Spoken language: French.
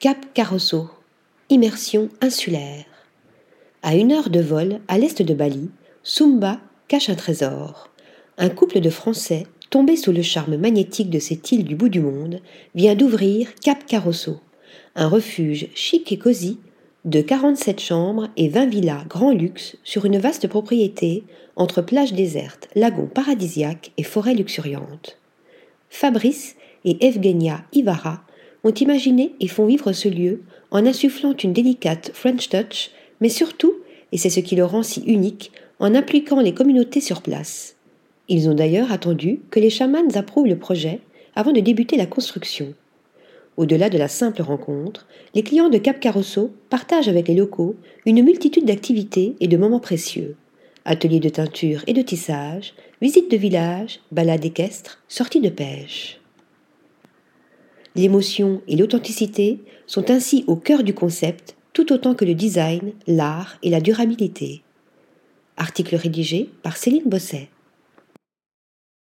Cap Carosso. Immersion insulaire. À une heure de vol à l'est de Bali, Sumba cache un trésor. Un couple de Français, tombé sous le charme magnétique de cette île du bout du monde, vient d'ouvrir Cap Carosso, un refuge chic et cosy de 47 chambres et 20 villas grand luxe sur une vaste propriété entre plages désertes, lagons paradisiaques et forêts luxuriantes. Fabrice et Evgenia Ivara ont imaginé et font vivre ce lieu en insufflant une délicate French touch, mais surtout, et c'est ce qui le rend si unique, en impliquant les communautés sur place. Ils ont d'ailleurs attendu que les chamans approuvent le projet avant de débuter la construction. Au-delà de la simple rencontre, les clients de Cap Carosso partagent avec les locaux une multitude d'activités et de moments précieux. Ateliers de teinture et de tissage, visites de village, balades équestres, sorties de pêche. L'émotion et l'authenticité sont ainsi au cœur du concept tout autant que le design, l'art et la durabilité. Article rédigé par Céline Bosset.